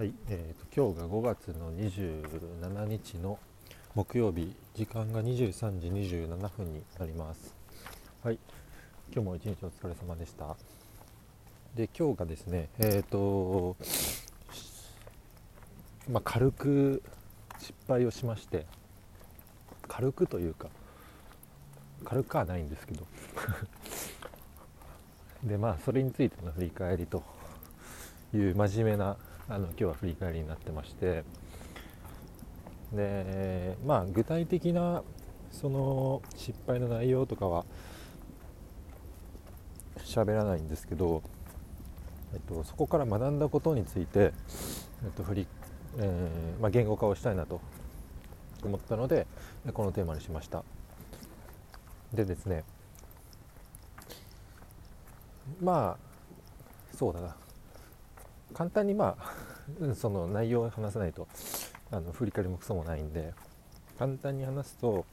はい、えーと、今日が5月の27日の木曜日時間が23時27分になります。はい今日も一日お疲れ様でした。で今日がですねえっ、ー、とまあ、軽く失敗をしまして軽くというか軽くはないんですけど。でまあそれについての振り返りという真面目なあの今日は振り返りになってまして。でまあ具体的なその失敗の内容とかは喋らないんですけど、えっと、そこから学んだことについて、えっと振りえー、まあ、言語化をしたいなと思ったのでこのテーマにしました。でですねまあそうだな。簡単にまあ その内容を話さないとあの振り返りもクソもないんで簡単に話すと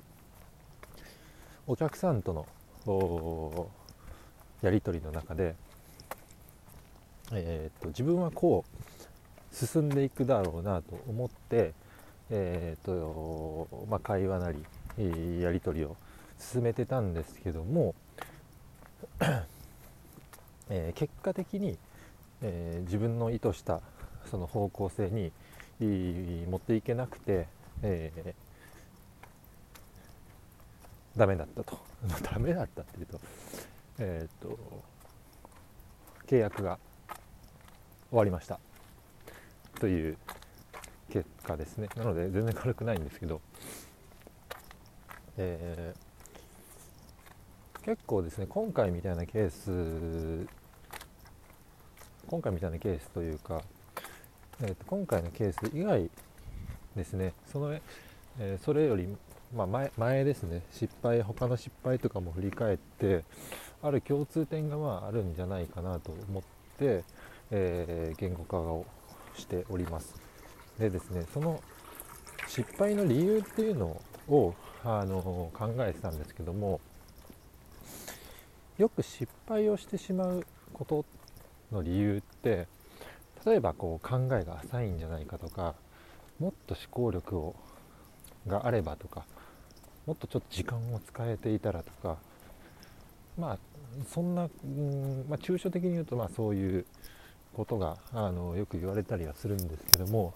お客さんとのやり取りの中で、えーと、自分はこう進んでいくだろうなと思って、えーとまあ、会話なりやり取りを進めてたんですけども、えー、結果的にえー、自分の意図したその方向性に持っていけなくて、えー、ダメだったと。ダメだったっていうと,、えーと、契約が終わりました。という結果ですね。なので全然軽くないんですけど、えー、結構ですね今回みたいなケース今回みたいなケースというか、えーと、今回のケース以外ですねその、えー、それより、まあ前、前ですね失敗他の失敗とかも振り返ってある共通点がまああるんじゃないかなと思って、えー、言語化をしております。でですねその失敗の理由っていうのをあの考えてたんですけどもよく失敗をしてしまうことの理由って例えばこう考えが浅いんじゃないかとかもっと思考力をがあればとかもっとちょっと時間を使えていたらとかまあそんな、うんまあ、抽象的に言うとまあそういうことがあのよく言われたりはするんですけども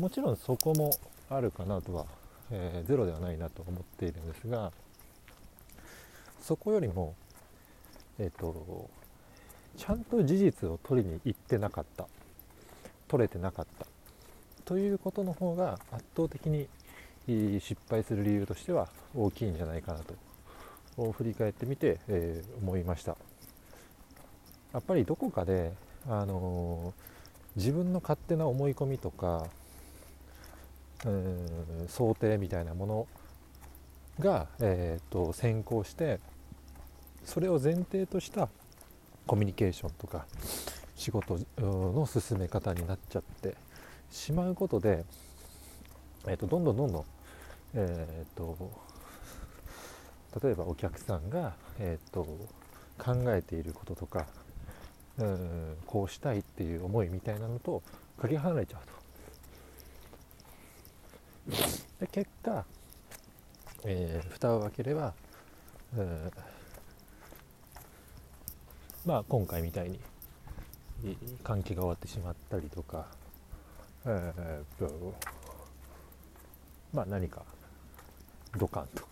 もちろんそこもあるかなとは、えー、ゼロではないなと思っているんですがそこよりもえっ、ー、とちゃんと事実を取りに行ってなかった。取れてなかった。ということの方が圧倒的に失敗する理由としては大きいんじゃないかなと。振り返ってみて、えー、思いました。やっぱりどこかで、あのー、自分の勝手な思い込みとか、えー、想定みたいなものが、えーと先行してそれを前提としたコミュニケーションとか仕事の進め方になっちゃってしまうことで、えーと、どんどんどんどん、えーと、例えばお客さんが、えーと、考えていることとかうんこうしたいっていう思いみたいなのとかけ離れちゃうと。で結果、えー、蓋を開ければ、うんまあ、今回みたいに換気が終わってしまったりとか、えー、とまあ、何かドカンと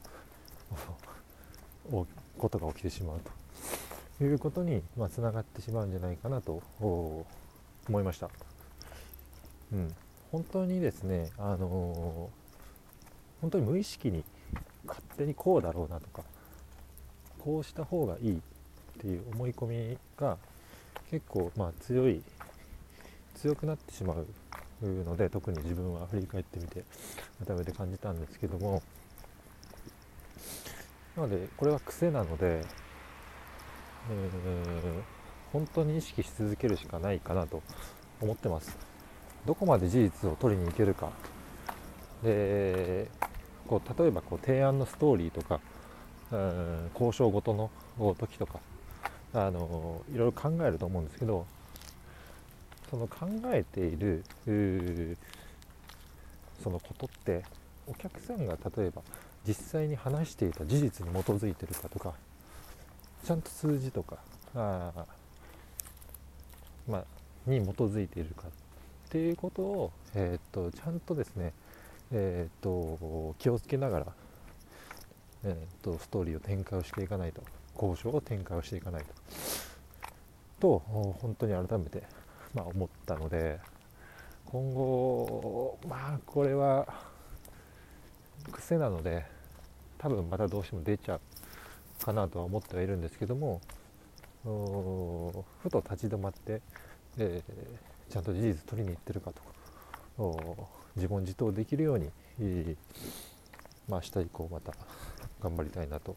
ことが起きてしまうということにまあ、つながってしまうんじゃないかなと思いました。うん、本当にですね、あのー、本当に無意識に勝手にこうだろうなとかこうした方がいいっていう思い込みが結構まあ強い強くなってしまうので特に自分は振り返ってみて改めて感じたんですけども。なのでこれは癖なので、えー、本当に意識し続けるしかないかなと思ってます。どこまで事実を取りに行けるか。でこう例えばこう提案のストーリーとか、うん、交渉ごとの時とかあのいろいろ考えると思うんですけどその考えているそのことってお客さんが例えば実際に話していた事実に基づいてるかとかちゃんと数字とかあまあ、に基づいているかっていうことを、えー、っとちゃんとですね、えー、っと気をつけながら、えー、っとストーリーを展開をしていかないと。交渉を展開をしていかないと。と本当に改めて、まあ、思ったので今後まあこれは癖なので多分またどうしても出ちゃうかなとは思ってはいるんですけどもふと立ち止まって、えー、ちゃんと事実取りに行ってるかと自問自答できるように、まあ、明日以降また頑張りたいなと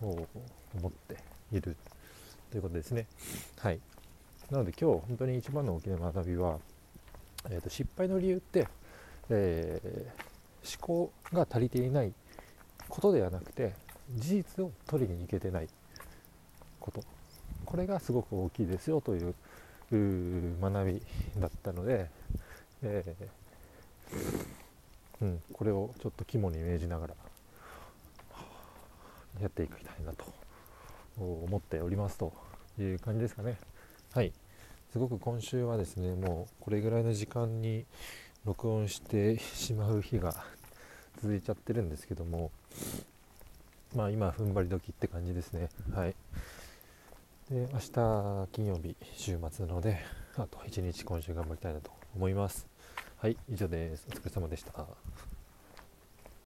思っているということですね。はい、なので今日本当に一番の大きな学びは、えーと、失敗の理由って、えー、思考が足りていないことではなくて事実を取りに行けてないことこれがすごく大きいですよという学びだったので、えー、うん、これをちょっと肝に銘じながらやっていきたいなと思っておりますという感じですかね。はい。すごく今週はですねもうこれぐらいの時間に録音してしまう日が続いちゃってるんですけどもまあ今踏ん張り時って感じですね。はい。で明日金曜日週末なのであと1日今週頑張りたいなと思います。はい。以上です。お疲れ様でした。